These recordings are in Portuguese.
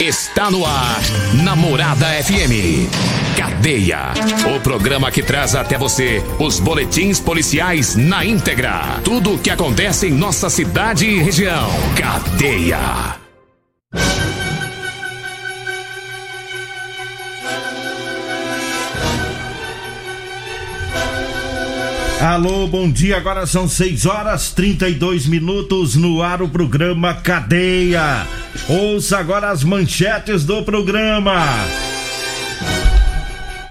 Está no ar, Namorada FM. Cadeia. O programa que traz até você os boletins policiais na íntegra. Tudo o que acontece em nossa cidade e região. Cadeia. Alô, bom dia. Agora são 6 horas 32 minutos no ar o programa Cadeia. Ouça agora as manchetes do programa.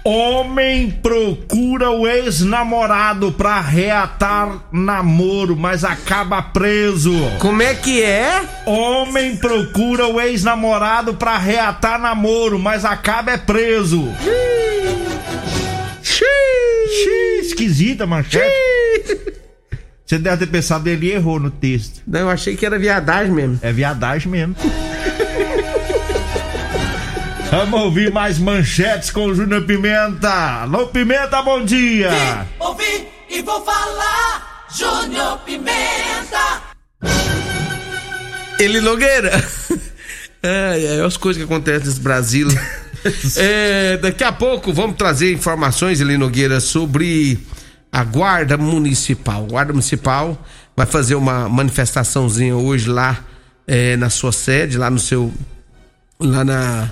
Homem procura o ex-namorado pra reatar namoro, mas acaba preso. Como é que é? Homem procura o ex-namorado pra reatar namoro, mas acaba é preso. Xiii, esquisita manchete. Você deve ter pensado ele errou no texto. Não, eu achei que era viadagem mesmo. É viadagem mesmo. Vamos ouvir mais manchetes com o Júnior Pimenta. Alô, Pimenta, bom dia. Vim, ouvi e vou falar. Júnior Pimenta. Ele Nogueira. É, é as coisas que acontecem nesse Brasil. É, daqui a pouco vamos trazer informações, Eli Nogueira, sobre a Guarda Municipal. A Guarda Municipal vai fazer uma manifestaçãozinha hoje lá é, na sua sede, lá no seu. lá na.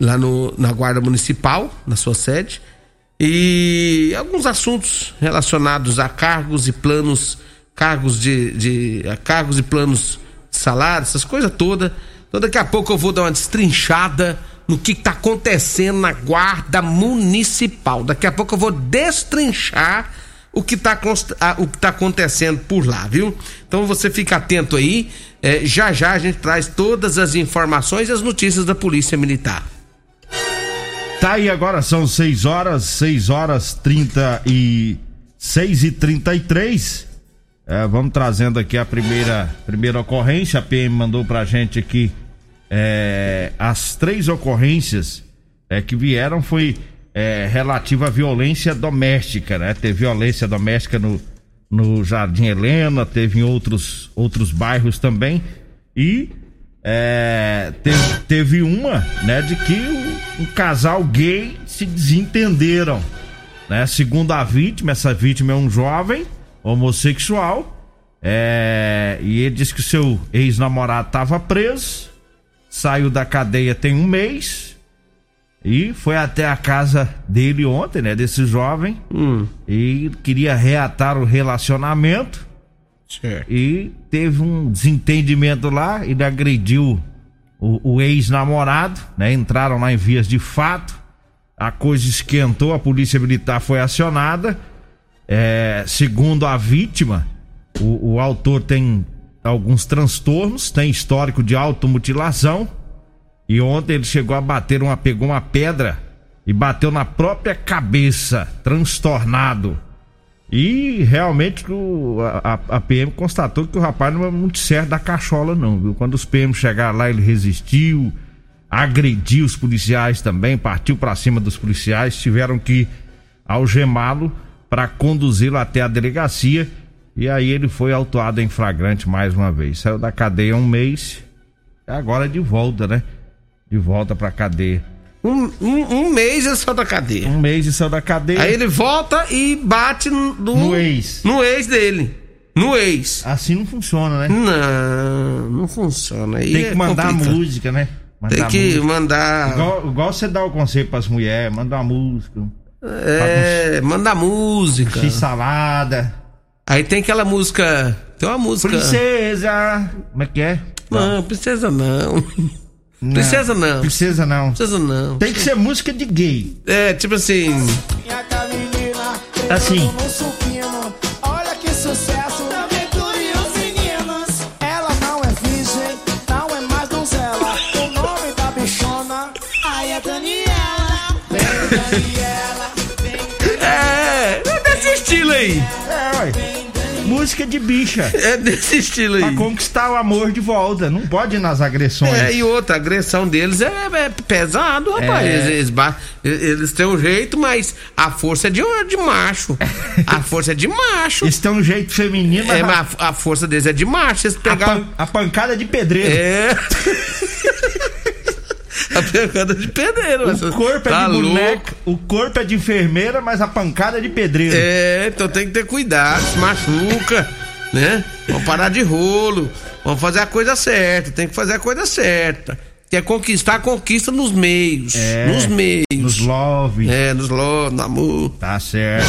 lá no, na Guarda Municipal, na sua sede. E alguns assuntos relacionados a cargos e planos, cargos de. de cargos e planos de salário, essas coisas todas. Então daqui a pouco eu vou dar uma destrinchada no que está acontecendo na guarda municipal. Daqui a pouco eu vou destrinchar o que está tá acontecendo por lá, viu? Então você fica atento aí. É, já já a gente traz todas as informações e as notícias da Polícia Militar. Tá aí agora, são 6 horas, 6 horas 30 e 6 e 33 é, Vamos trazendo aqui a primeira, primeira ocorrência. A PM mandou pra gente aqui é, as três ocorrências é, que vieram foi é, relativa à violência doméstica, né? Teve violência doméstica no, no Jardim Helena, teve em outros, outros bairros também. E é, teve, teve uma, né, de que um, um casal gay se desentenderam, né? Segundo a vítima, essa vítima é um jovem homossexual, é, e ele disse que seu ex-namorado estava preso, saiu da cadeia tem um mês e foi até a casa dele ontem, né, desse jovem, Hum, e queria reatar o relacionamento certo. e teve um desentendimento lá, ele agrediu o, o ex-namorado, né? Entraram lá em vias de fato, a coisa esquentou, a polícia militar foi acionada. É, segundo a vítima, o, o autor tem alguns transtornos, tem histórico de automutilação. E ontem ele chegou a bater uma, pegou uma pedra e bateu na própria cabeça, transtornado. E realmente o- a, a- PM constatou que o rapaz não é muito certo da cachola, não, viu? Quando os PM chegaram lá, ele resistiu, agrediu os policiais também, partiu pra cima dos policiais, tiveram que algemá-lo para conduzi-lo até a delegacia. E aí ele foi autuado em flagrante mais uma vez. Saiu da cadeia um mês, agora é de volta, né? De volta pra cadeia. Um, um, um mês ele saiu da cadeia. Um mês e saiu da cadeia. Aí ele volta e bate no, no, No ex. No ex dele. No ex. Assim não funciona, né? Não, não funciona. Aí Tem é que mandar complicado. música, né? Mandar Tem que música. mandar. Igual, igual você dá o conselho pras mulheres, manda uma música. É, mandar música. X salada. Aí tem aquela música. Tem uma música. Princesa. Como é que é? Não, princesa não. Não. Princesa não. Princesa não. Princesa não. Tem que ser música de gay. É, tipo assim. Assim. Ela não é virgem, não é mais donzela. O nome da bichona, aí é Daniela. Vem, Daniela. É, é, desse estilo aí. É. Música de bicha. É desse estilo Pra aí. conquistar o amor de volta. Não pode ir nas agressões. É, e outra, a agressão deles é, é pesado, rapaz. É. Eles, eles, eles têm um jeito, mas a força é de, de macho. A força é de macho. Eles têm um jeito feminino, mas É, a, mas a, a força deles é de macho. Eles a pegaram. pan- a pancada de pedreiro. É. a pegada de pedreiro. O corpo é tá de boneca, o corpo é de enfermeira, mas a pancada é de pedreiro. É, então tem que ter cuidado, se machuca, né? Vamos parar de rolo, vamos fazer a coisa certa, tem que fazer a coisa certa. Quer conquistar, conquista nos meios. É, nos meios. Nos love. É, nos love, no amor. Tá certo.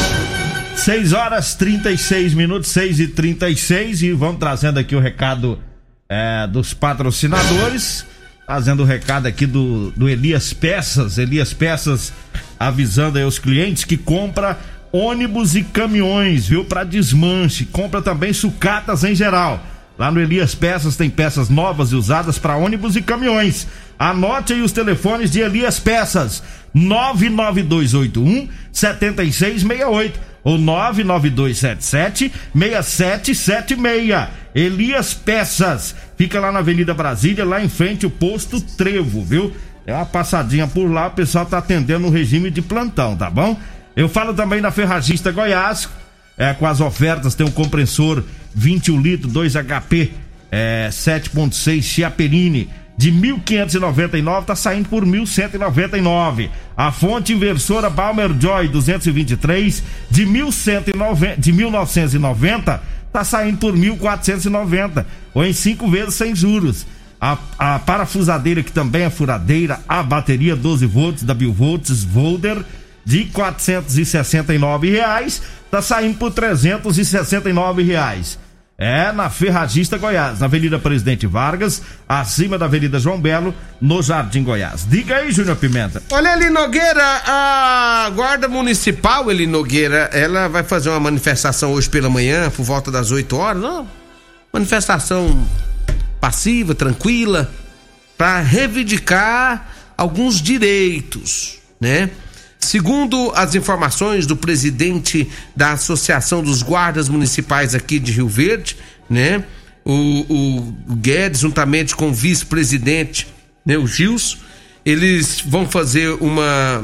6 horas 36 minutos, 6 e 36 e vamos trazendo aqui o recado é, dos patrocinadores. Trazendo o recado aqui do, do Elias Peças. Elias Peças avisando aí os clientes que compra ônibus e caminhões, viu? Para desmanche. Compra também sucatas em geral. Lá no Elias Peças tem peças novas e usadas para ônibus e caminhões. Anote aí os telefones de Elias Peças: 99281 7668 ou 99277 6776. Elias Peças. Fica lá na Avenida Brasília, lá em frente o posto Trevo, viu? É uma passadinha por lá, o pessoal tá atendendo o regime de plantão, tá bom? Eu falo também da Ferragista Goiás, é, com as ofertas, tem um compressor 21 litros, 2 HP, é, 7.6 Chiaperini, de 1.599 tá saindo por 1.199. A fonte inversora Balmer Joy 223 de 1.190 de 1990 tá saindo por 1.490 ou em cinco vezes sem juros. A, a parafusadeira que também é furadeira, a bateria 12 volts da Bilvolts Volder de 469 reais tá saindo por 369 reais. É na Ferragista Goiás, na Avenida Presidente Vargas, acima da Avenida João Belo, no Jardim Goiás. Diga aí, Júnior Pimenta. Olha ali, Nogueira, a Guarda Municipal, Eli Nogueira, ela vai fazer uma manifestação hoje pela manhã, por volta das 8 horas, não? Manifestação passiva, tranquila, para reivindicar alguns direitos, né? Segundo as informações do presidente da Associação dos Guardas Municipais aqui de Rio Verde, né? O, o Guedes, juntamente com o vice-presidente, né, o Gils, eles vão fazer uma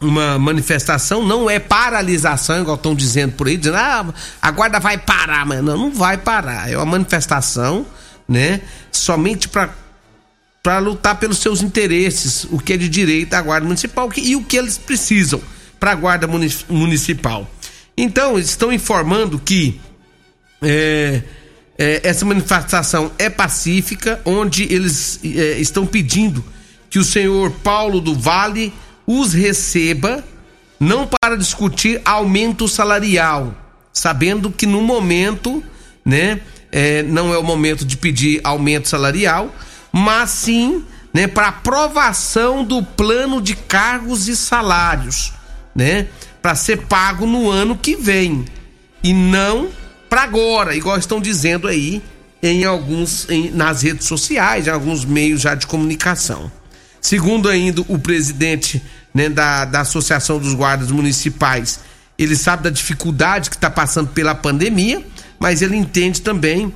uma manifestação, não é paralisação, igual estão dizendo por aí, dizendo, ah, a guarda vai parar, mas não, não vai parar. É uma manifestação, né? Somente para para lutar pelos seus interesses, o que é de direito da Guarda Municipal e o que eles precisam para a Guarda Muni- Municipal. Então, estão informando que é, é, essa manifestação é pacífica, onde eles é, estão pedindo que o senhor Paulo do Vale os receba, não para discutir aumento salarial, sabendo que no momento, né, é, não é o momento de pedir aumento salarial, mas sim, né, para aprovação do plano de cargos e salários, né, para ser pago no ano que vem e não para agora, igual estão dizendo aí em alguns em- nas redes sociais, em alguns meios já de comunicação. Segundo ainda o presidente né, da, da Associação dos Guardas Municipais, ele sabe da dificuldade que está passando pela pandemia, mas ele entende também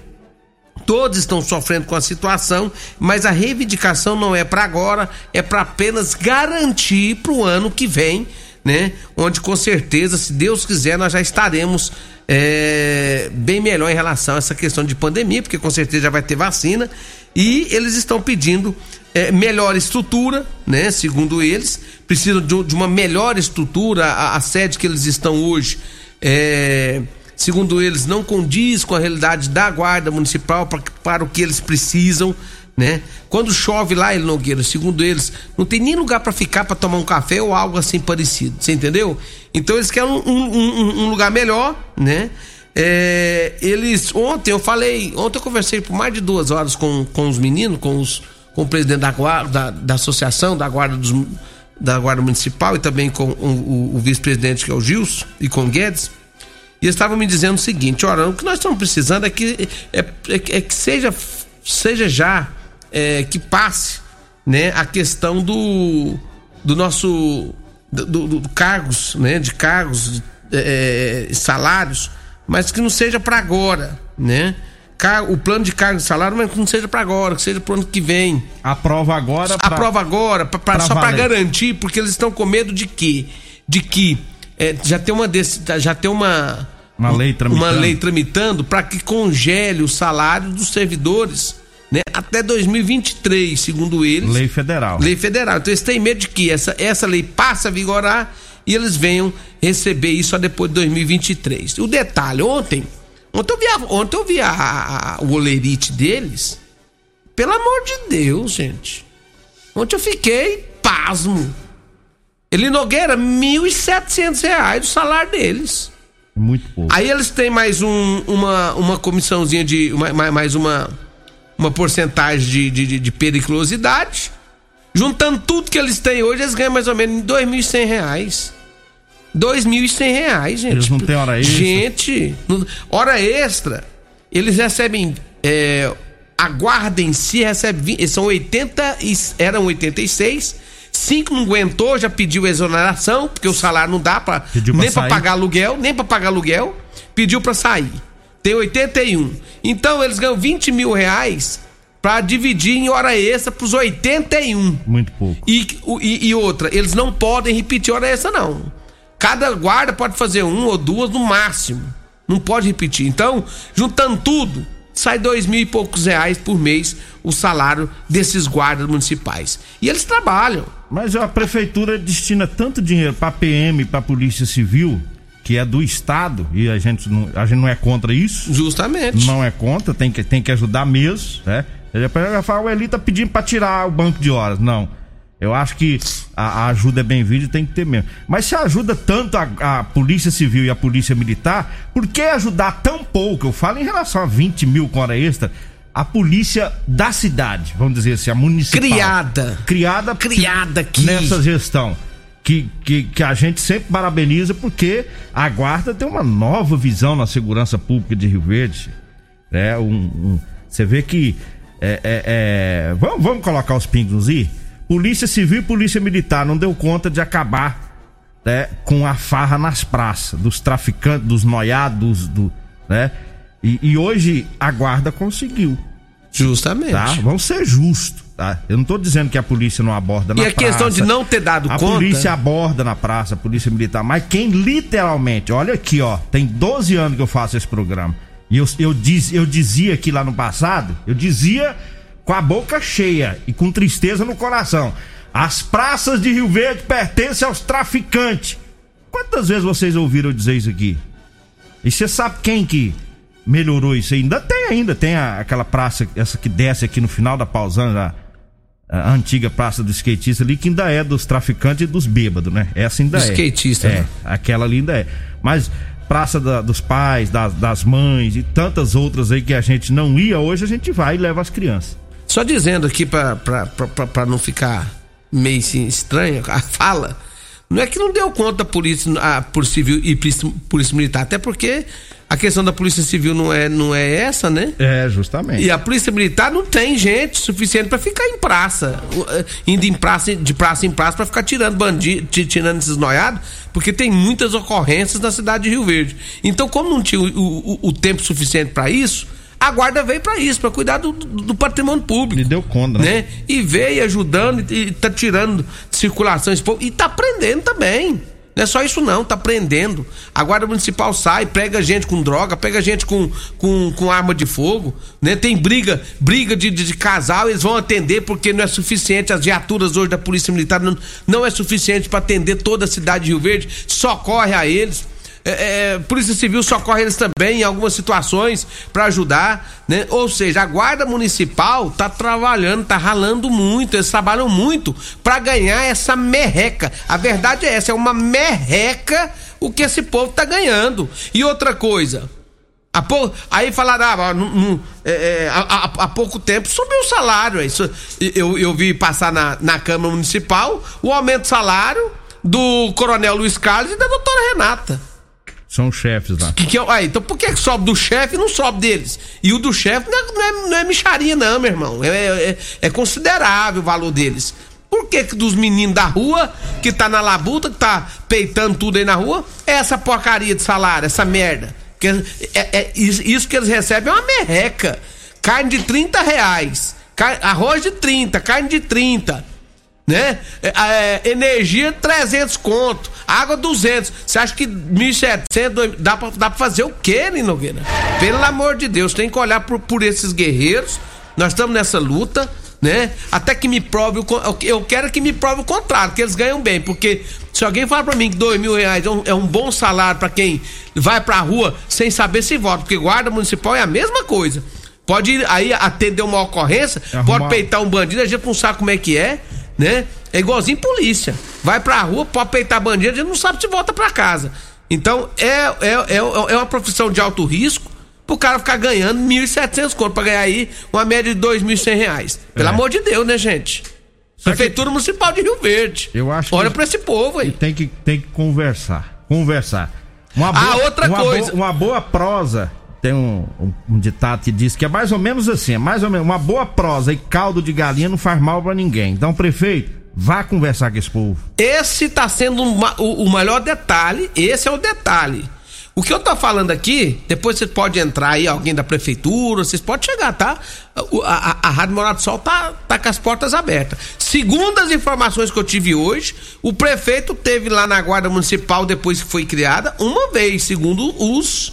Todos estão sofrendo com a situação, mas a reivindicação não é para agora, é para apenas garantir para o ano que vem, né? Onde com certeza, se Deus quiser, nós já estaremos é, bem melhor em relação a essa questão de pandemia, porque com certeza já vai ter vacina. E eles estão pedindo é, melhor estrutura, né? Segundo eles, precisam de, de uma melhor estrutura. A, a sede que eles estão hoje é, segundo eles, não condiz com a realidade da guarda municipal pra, para o que eles precisam, né? Quando chove lá, ele Nogueira, segundo eles, não tem nem lugar para ficar para tomar um café ou algo assim parecido, você entendeu? Então eles querem um, um- um- um lugar melhor, né? É, eles, ontem eu falei, ontem eu conversei por mais de duas horas com, com os meninos, com, os, com o presidente da guarda, da, da associação, da guarda dos, da guarda municipal e também com o, o- o vice-presidente que é o Gilson e com o Guedes. E estavam me dizendo o seguinte: olha, o que nós estamos precisando é que, é, é que- é que seja, seja já é, que passe né, a questão do, do nosso. Do, do- do cargos, né? De cargos é, salários, mas que não seja para agora, né? O plano de cargo e salário, mas que não seja para agora, que seja pro ano que vem. Aprova agora. Pra, Aprova agora, pra, pra, pra só para garantir, porque eles estão com medo de quê? De que é, já tem uma desse, já tem uma Uma lei tramitando. uma lei tramitando para que congele o salário dos servidores, né? Até 2023, segundo eles. Lei federal. Lei federal. Então eles têm medo de que essa, essa lei passe a vigorar e eles venham receber isso só depois de 2023. O detalhe, ontem, ontem eu vi, a, ontem eu vi a- a- o olerite deles. Pelo amor de Deus, gente. Ontem eu fiquei pasmo. Ele Nogueira, 1.700 reais o salário deles. Muito pouco. Aí eles têm mais um, uma, uma comissãozinha de. uma- mais uma, uma porcentagem de, de, de- de periculosidade. Juntando tudo que eles têm hoje, eles ganham mais ou menos 2.100 reais. 2.100 reais, gente. Eles não têm hora extra? Gente, não- hora extra. Eles recebem. É, a guarda em si recebe. 20, eles são 80. e- Eram 86. Cinco não aguentou, já pediu exoneração, porque o salário não dá pra, Pediu nem sair. pagar aluguel, nem pra pagar aluguel. Pediu pra sair. Tem 81. Então eles ganham 20 mil reais pra dividir em hora extra pros 81. Muito pouco. E, e, e outra, eles não podem repetir hora extra, não. Cada guarda pode fazer um ou duas no máximo. Não pode repetir. Então, juntando tudo, sai dois mil e poucos reais por mês o salário desses guardas municipais. E eles trabalham. Mas a prefeitura destina tanto dinheiro pra PM, pra Polícia Civil, que é do Estado, e a gente não, a gente não é contra isso. Justamente. Não é contra, tem que, tem que ajudar mesmo, né? Ele vai falar, o Eli tá pedindo pra tirar o banco de horas. Não. Eu acho que a, a ajuda é bem-vinda e tem que ter mesmo. Mas se ajuda tanto a, a Polícia Civil e a Polícia Militar, por que ajudar tão pouco? Eu falo em relação a 20 mil com hora extra, a polícia da cidade, vamos dizer assim, a municipal. Criada. Criada. Criada aqui. Nessa gestão. Que, que, que a gente sempre parabeniza porque a guarda tem uma nova visão na segurança pública de Rio Verde. É, um, um- você vê que. é, é, é, vamos, vamos colocar os pingos i? Polícia Civil e Polícia Militar não deu conta de acabar né, com a farra nas praças, dos traficantes, dos noiados, do, né? E, e hoje a guarda conseguiu, Justamente. tá? Vamos ser justos, tá? Eu não tô dizendo que a polícia não aborda na E a praça. questão de não ter dado A conta. polícia aborda na praça, a polícia militar, mas quem literalmente, olha aqui, ó, tem 12 anos que eu faço esse programa. E eu, eu, diz, eu dizia aqui lá no passado, eu dizia com a boca cheia e com tristeza no coração. As praças de Rio Verde pertencem aos traficantes. Quantas vezes vocês ouviram eu dizer isso aqui? E você sabe quem que melhorou isso? Ainda tem ainda, tem a- aquela praça, essa que desce aqui no final da Pausana, a, a antiga praça do skatista ali, que ainda é dos traficantes e dos bêbados, né? Essa ainda Do é. skatista, É, né? aquela ali ainda é. Mas praça da- dos pais, das, das mães e tantas outras aí que a gente não ia, hoje a gente vai e leva as crianças. Só dizendo aqui pra não ficar meio assim, estranha a fala, não é que não deu conta da polícia, a polícia civil e polícia militar, até porque a questão da polícia civil não é, não é essa, né? É, justamente. E a polícia militar não tem gente suficiente pra ficar em praça, uh, indo em praça, de praça em praça pra ficar tirando bandido, ti- tirando esses noiados, porque tem muitas ocorrências na cidade de Rio Verde. Então, como não tinha o, o- o tempo suficiente pra isso, a guarda veio pra isso, pra cuidar do, do- patrimônio público. E deu conta, né? né? E veio ajudando e, e tá tirando povo e tá prendendo também. Não é só isso não, tá prendendo. A guarda municipal sai, pega gente com droga, pega gente com, com, com arma de fogo, né? Tem briga, briga de, de, de casal, eles vão atender porque não é suficiente, as viaturas hoje da Polícia Militar não, não é suficiente para atender toda a cidade de Rio Verde, socorre a eles. É, é, Polícia Civil socorre eles também em algumas situações para ajudar, né? Ou seja, a guarda municipal tá trabalhando, tá ralando muito, eles trabalham muito para ganhar essa merreca. A verdade é essa, é uma merreca o que esse povo tá ganhando. E outra coisa, aí falaram, ah, não- não, é, é, há, há- há pouco tempo subiu o salário. é Isso, eu, eu vi passar na, na Câmara Municipal o aumento do salário do Coronel Luiz Carlos e da doutora Renata. São chefes lá. Que, que, é- ah, então por que sobe do chefe e não sobe deles? E o do chefe não é, não, é, não é micharia, não, meu irmão. É, é, é considerável o valor deles. Por que, que dos meninos da rua, que tá na labuta, que tá peitando tudo aí na rua, é essa porcaria de salário, essa merda? Que é, é- isso, isso que eles recebem é uma merreca. Carne de 30 reais, car- arroz de 30, carne de 30 né? É, é, energia 300 conto, água 200. Você acha que 1.700 dois- dá pra, dá pra fazer o quê, Nino Nogueira? Pelo amor de Deus, tem que olhar por, por esses guerreiros. Nós estamos nessa luta, né? Até que me prove o eu quero que me prove o contrário, que eles ganham bem, porque se alguém falar pra mim que dois mil reais é um, é um bom salário pra quem vai pra rua sem saber se vota, porque guarda municipal é a mesma coisa. Pode ir aí atender uma ocorrência, Arrumar- pode peitar um bandido, a gente não sabe como é que é, né? É igualzinho polícia. Vai pra rua, pode peitar bandido, não sabe se volta pra casa. Então, é, é, é, é uma profissão de alto risco pro cara ficar ganhando 1.700 conto pra ganhar aí uma média de 2.100 reais. Pelo É. amor de Deus, né, gente? Só que- Prefeitura Municipal de Rio Verde. Eu acho que- Olha pra esse povo E aí. tem que, tem que conversar. Conversar. Uma Ah, outra uma coisa. boa- uma boa prosa. Tem um, um, um ditado que diz que é mais ou menos assim: é mais ou menos. Uma boa prosa e caldo de galinha não faz mal pra ninguém. Então, prefeito, vá conversar com esse povo. Esse tá sendo uma- o, o maior detalhe. Esse é o detalhe. O que eu tô falando aqui, depois você pode entrar aí, alguém da prefeitura, vocês podem chegar, tá? A, a, a Rádio Morado do Sol tá, tá com as portas abertas. Segundo as informações que eu tive hoje, o prefeito teve lá na Guarda Municipal, depois que foi criada, uma vez, segundo os.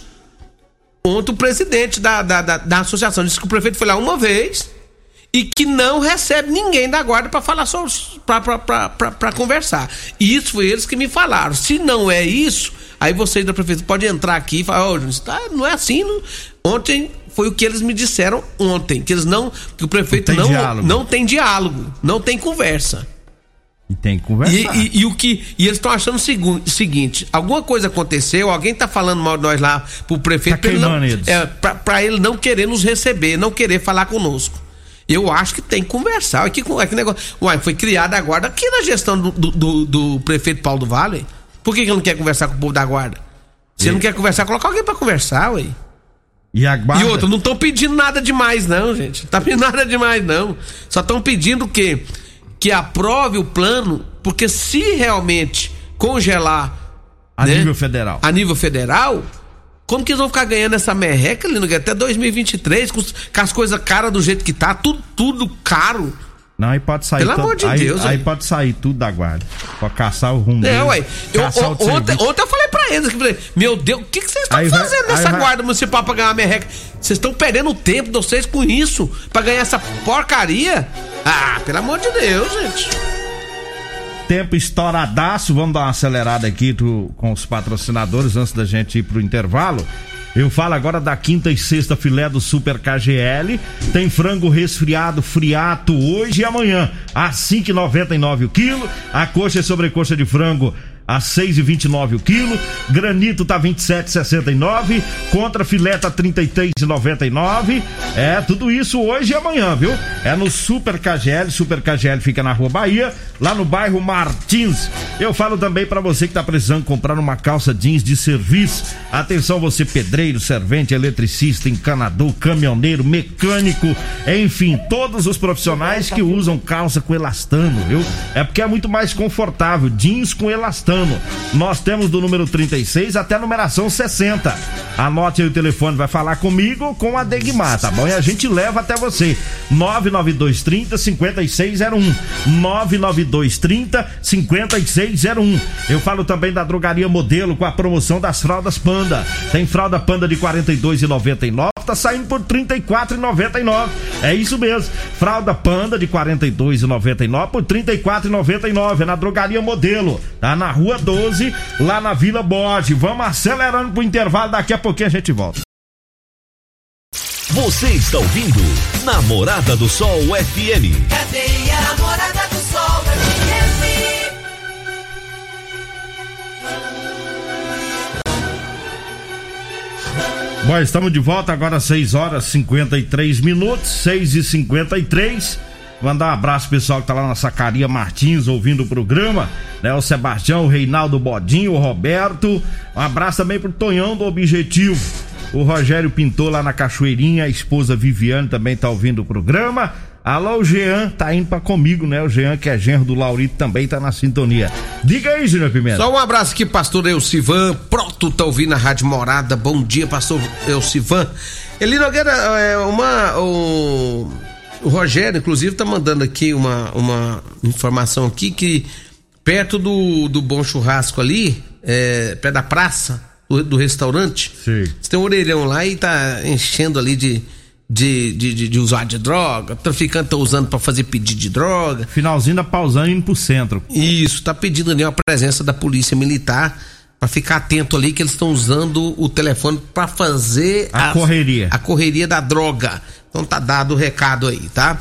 Ontem o presidente da, da, da, da associação disse que o prefeito foi lá uma vez e que não recebe ninguém da guarda para falar sobre para conversar. E isso foi eles que me falaram. Se não é isso, aí vocês da prefeitura podem entrar aqui e falar, ô, Júnior, tá, não é assim. Não. Ontem foi o que eles me disseram ontem, que eles não, que o prefeito Não tem não diálogo. não tem diálogo, não tem conversa. E tem que conversar. E, e- e o que e eles estão achando o segu- seguinte: alguma coisa aconteceu, alguém tá falando mal de nós lá pro prefeito Tá pra ele, não, eles. é, pra, pra ele não querer nos receber, não querer falar conosco. Eu acho que tem que conversar. Que, olha que negócio. Uai, foi criada a guarda aqui na gestão do, do, do- do prefeito Paulo do Vale. Por que, que ele não quer conversar com o povo da guarda? Se ele não quer conversar, coloca alguém pra conversar, ué. E a guarda. E outra, não estão pedindo nada demais, não, gente. Não tá pedindo nada demais, não. Só estão pedindo o quê? Que aprove o plano, porque se realmente congelar a né, nível federal. a nível federal, como que eles vão ficar ganhando essa merreca, Lino? Até 2023, com, com as coisas caras do jeito que tá, tudo, tudo caro. Não, aí pode sair. Pelo amor de aí, Deus, Aí hein? pode sair tudo da guarda. Pra caçar o rumo. É, ué. Eu, o- ontem, ontem eu falei pra eles, falei, meu Deus, o que, que vocês estão Aí vai- fazendo aí nessa vai- guarda municipal pra ganhar merreca? Vocês estão perdendo o tempo de vocês com isso, pra ganhar essa porcaria? Ah, pelo amor de Deus, gente. Tempo estouradaço. Vamos dar uma acelerada aqui com os patrocinadores antes da gente ir pro intervalo. Eu falo agora da quinta e sexta filé do Super KGL. Tem frango resfriado, friato hoje e amanhã a 5,99 o quilo. A coxa e sobrecoxa de frango a 6,29 o quilo. Granito tá 27,69. Contra filé tá 33,99. É tudo isso hoje e amanhã, viu? É no Super KGL. Super KGL fica na Rua Bahia, lá no bairro Martins. Eu falo também pra você que tá precisando comprar uma calça jeans de serviço. Atenção você pedreiro, servente, eletricista, encanador, caminhoneiro, mecânico, enfim, todos os profissionais que usam calça com elastano, viu? É porque é muito mais confortável, jeans com elastano. Nós temos do número 36 até a numeração 60. Anote aí o telefone, vai falar comigo com a Degmar, tá bom? E a gente leva até você. 99230 5601. 99230 5601. Eu falo também da drogaria modelo com a promoção das fraldas Panda. Tem fralda Panda de 42,99, tá saindo por 34,99. É isso mesmo. Fralda Panda de 42,99 por 34,99 é na drogaria modelo. Tá na Rua 12, lá na Vila Bode. Vamos acelerando pro intervalo, daqui a pouquinho a gente volta. Você está ouvindo Namorada do Sol FM. Cadeia Namorada do Sol FM. Bom, estamos de volta agora às 6 horas 53 minutos, 6 e 53 Mandar um abraço pessoal que tá lá na Sacaria Martins ouvindo o programa, né? O Sebastião, o Reinaldo Bodinho, o Roberto. Um abraço também pro Tonhão do Objetivo. O Rogério Pintor lá na Cachoeirinha, a esposa Viviane também tá ouvindo o programa. Alô, o Jean tá indo pra comigo, né? O Jean, que é genro do Laurito, também tá na sintonia. Diga aí, Júnior Pimenta. Só um abraço aqui, pastor Elcivan. Pronto, tá ouvindo a Rádio Morada. Bom dia, pastor Elcivan. Eli Nogueira, é uma. O, o Rogério, inclusive, tá mandando aqui uma, uma informação aqui que perto do, do Bom Churrasco ali, é, perto da praça, do, do restaurante, Sim. você tem um orelhão lá e tá enchendo ali de. De, de, de, de usuário de droga, traficante tá usando para fazer pedido de droga. Finalzinho da pausando indo pro centro. Isso, tá pedindo ali a presença da polícia militar para ficar atento ali que eles estão usando o telefone para fazer A correria. A correria da droga. Então tá dado o recado aí, tá?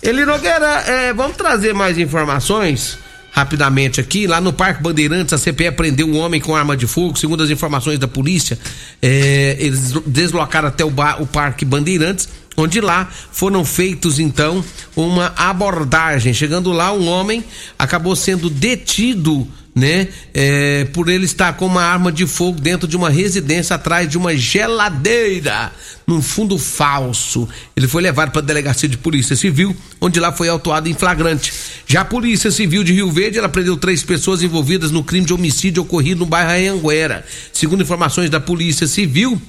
Eli Nogueira, é, vamos trazer mais informações rapidamente aqui. Lá no Parque Bandeirantes, a CPE prendeu um homem com arma de fogo. Segundo as informações da polícia, é, eles deslocaram até o, bar, o Parque Bandeirantes, onde lá foram feitos então uma abordagem. Chegando lá, um homem acabou sendo detido né? É, por ele estar com uma arma de fogo dentro de uma residência atrás de uma geladeira, num fundo falso. Ele foi levado para a delegacia de polícia civil, onde lá foi autuado em flagrante. Já a polícia civil de Rio Verde, ela prendeu três pessoas envolvidas no crime de homicídio ocorrido no bairro Anhanguera. Segundo informações da polícia civil,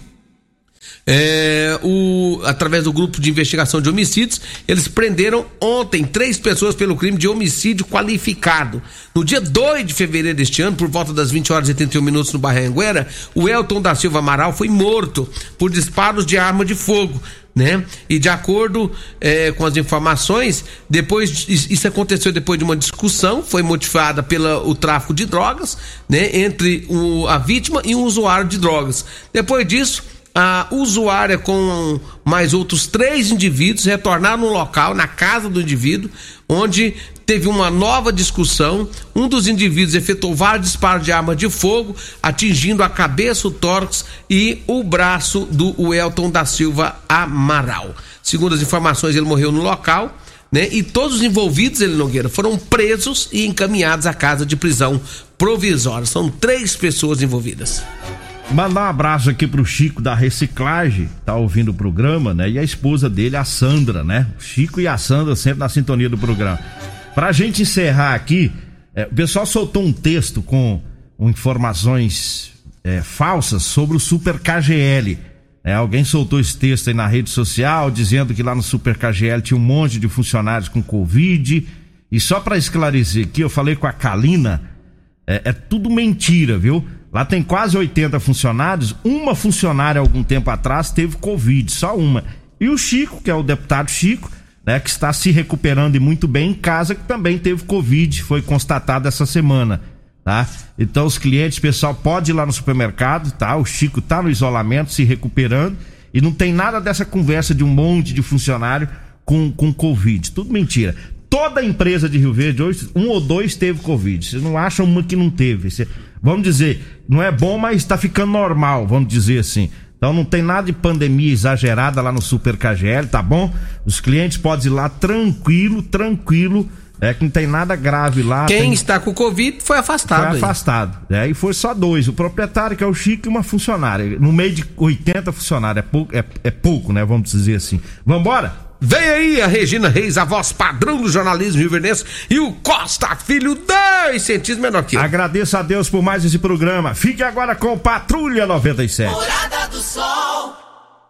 é, o, através do grupo de investigação de homicídios, eles prenderam ontem três pessoas pelo crime de homicídio qualificado. No dia 2 de fevereiro deste ano, por volta das 20 horas e 31 minutos no Barranguera, o Elton da Silva Amaral foi morto por disparos de arma de fogo. Né? E de acordo é, com as informações, depois isso aconteceu depois de uma discussão, foi motivada pelo tráfico de drogas, né? Entre o, a vítima e um usuário de drogas. Depois disso, a usuária com mais outros três indivíduos retornaram no local, na casa do indivíduo, onde teve uma nova discussão. Um dos indivíduos efetuou vários disparos de arma de fogo, atingindo a cabeça, o tórax e o braço do Elton da Silva Amaral. Segundo as informações, ele morreu no local. Né? E todos os envolvidos, ele Nogueira, foram presos e encaminhados à casa de prisão provisória. São três pessoas envolvidas. Mandar um abraço aqui pro Chico da Reciclagem, tá ouvindo o programa, né? E a esposa dele, a Sandra, né? O Chico e a Sandra sempre na sintonia do programa. Pra gente encerrar aqui, é, o pessoal soltou um texto com, informações é, falsas sobre o Super KGL. É, alguém soltou esse texto aí na rede social dizendo que lá no Super KGL tinha um monte de funcionários com Covid. E só para esclarecer aqui, eu falei com a Kalina, é, é tudo mentira, viu? Lá tem quase 80 funcionários. Uma funcionária, algum tempo atrás, teve Covid, só uma. E o Chico, que é o deputado Chico, né, que está se recuperando e muito bem em casa, que também teve Covid, foi constatado essa semana. Tá? Então, os clientes, pessoal, pode ir lá no supermercado, tá? O Chico tá no isolamento, se recuperando. E não tem nada dessa conversa de um monte de funcionário com, com Covid. Tudo mentira toda empresa de Rio Verde hoje, um ou dois teve Covid. Vocês não acham uma que não teve. Vamos dizer, não é bom, mas está ficando normal, vamos dizer assim. Então não tem nada de pandemia exagerada lá no Super KGL, tá bom? Os clientes podem ir lá tranquilo, tranquilo. É que não tem nada grave lá. Quem tem... está com Covid foi afastado. Foi afastado. É, e foi só dois. O proprietário, que é o Chico, e uma funcionária. No meio de 80 funcionários. É pouco, é, é pouco né? Vamos dizer assim. Vambora? Vem aí a Regina Reis, a voz padrão do jornalismo rioverdense, e o Costa Filho, 10 centímetros menor que eu. Agradeço a Deus por mais esse programa. Fique agora com Patrulha 97. Morada do Sol.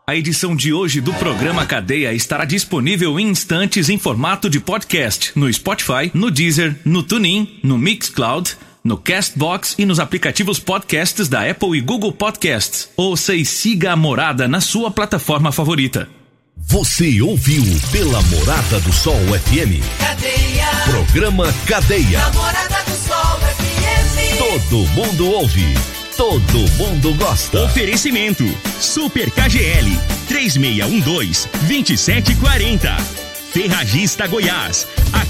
A edição de hoje do programa Cadeia estará disponível em instantes em formato de podcast no Spotify, no Deezer, no TuneIn, no Mixcloud, no Castbox e nos aplicativos podcasts da Apple e Google Podcasts. Ouça e siga a Morada na sua plataforma favorita. Você ouviu pela Morada do Sol FM. Cadeia. Programa Cadeia. Namorada do Sol FM. Todo mundo ouve. Todo mundo gosta. Oferecimento: Super KGL 3612-2740. Ferragista Goiás, a